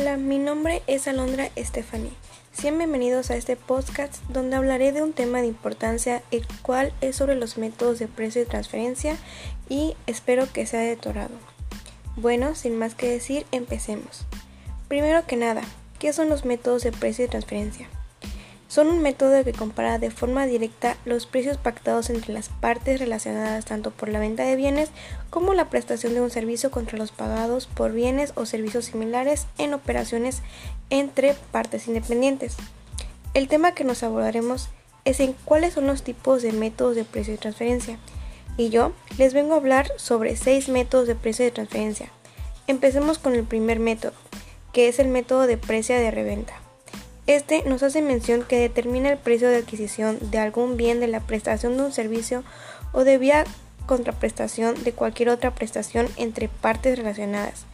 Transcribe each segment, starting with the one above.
Hola, mi nombre es Alondra Stephanie. Sean bienvenidos a este podcast donde hablaré de un tema de importancia, el cual es sobre los métodos de precio y transferencia y espero que sea de torado. Bueno, sin más que decir, empecemos. Primero que nada, ¿qué son los métodos de precio y transferencia? Son un método que compara de forma directa los precios pactados entre las partes relacionadas tanto por la venta de bienes como la prestación de un servicio contra los pagados por bienes o servicios similares en operaciones entre partes independientes. El tema que nos abordaremos es en cuáles son los tipos de métodos de precio de transferencia. Y yo les vengo a hablar sobre seis métodos de precio de transferencia. Empecemos con el primer método, que es el método de precio de reventa. Este nos hace mención que determina el precio de adquisición de algún bien de la prestación de un servicio o de vía contraprestación de cualquier otra prestación entre partes relacionadas,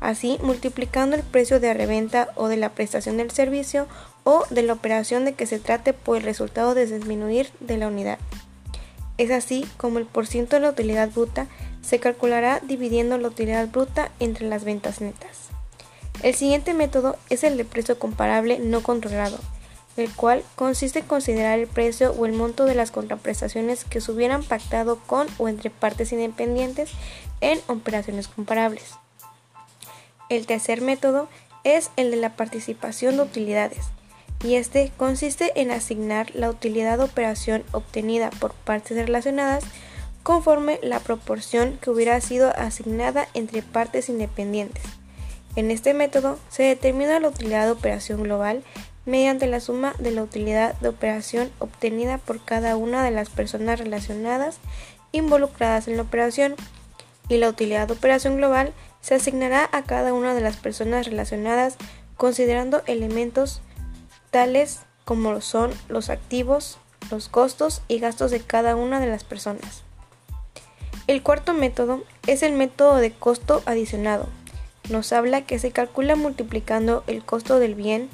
así multiplicando el precio de reventa o de la prestación del servicio o de la operación de que se trate por el resultado de disminuir de la unidad. Es así como el porciento de la utilidad bruta se calculará dividiendo la utilidad bruta entre las ventas netas. El siguiente método es el de precio comparable no controlado, el cual consiste en considerar el precio o el monto de las contraprestaciones que se hubieran pactado con o entre partes independientes en operaciones comparables. El tercer método es el de la participación de utilidades, y este consiste en asignar la utilidad de operación obtenida por partes relacionadas conforme la proporción que hubiera sido asignada entre partes independientes. En este método se determina la utilidad de operación global mediante la suma de la utilidad de operación obtenida por cada una de las personas relacionadas involucradas en la operación y la utilidad de operación global se asignará a cada una de las personas relacionadas considerando elementos tales como son los activos, los costos y gastos de cada una de las personas. El cuarto método es el método de costo adicionado, nos habla que se calcula multiplicando el costo del bien,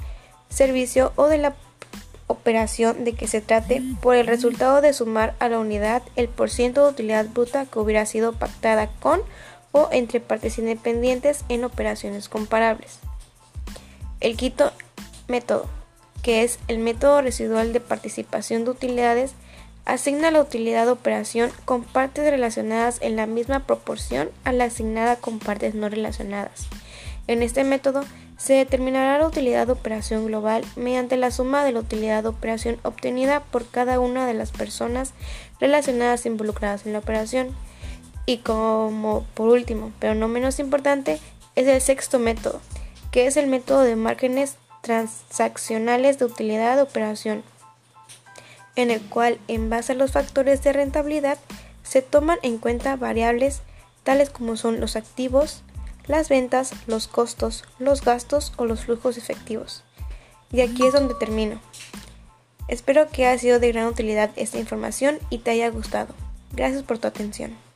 servicio o de la operación de que se trate por el resultado de sumar a la unidad el porciento de utilidad bruta que hubiera sido pactada con o entre partes independientes en operaciones comparables. El quinto método, que es el método residual de participación de utilidades, Asigna la utilidad de operación con partes relacionadas en la misma proporción a la asignada con partes no relacionadas. En este método se determinará la utilidad de operación global mediante la suma de la utilidad de operación obtenida por cada una de las personas relacionadas involucradas en la operación. Y como por último, pero no menos importante, es el sexto método, que es el método de márgenes transaccionales de utilidad de operación en el cual, en base a los factores de rentabilidad, se toman en cuenta variables tales como son los activos, las ventas, los costos, los gastos o los flujos efectivos. Y aquí es donde termino. Espero que haya sido de gran utilidad esta información y te haya gustado. Gracias por tu atención.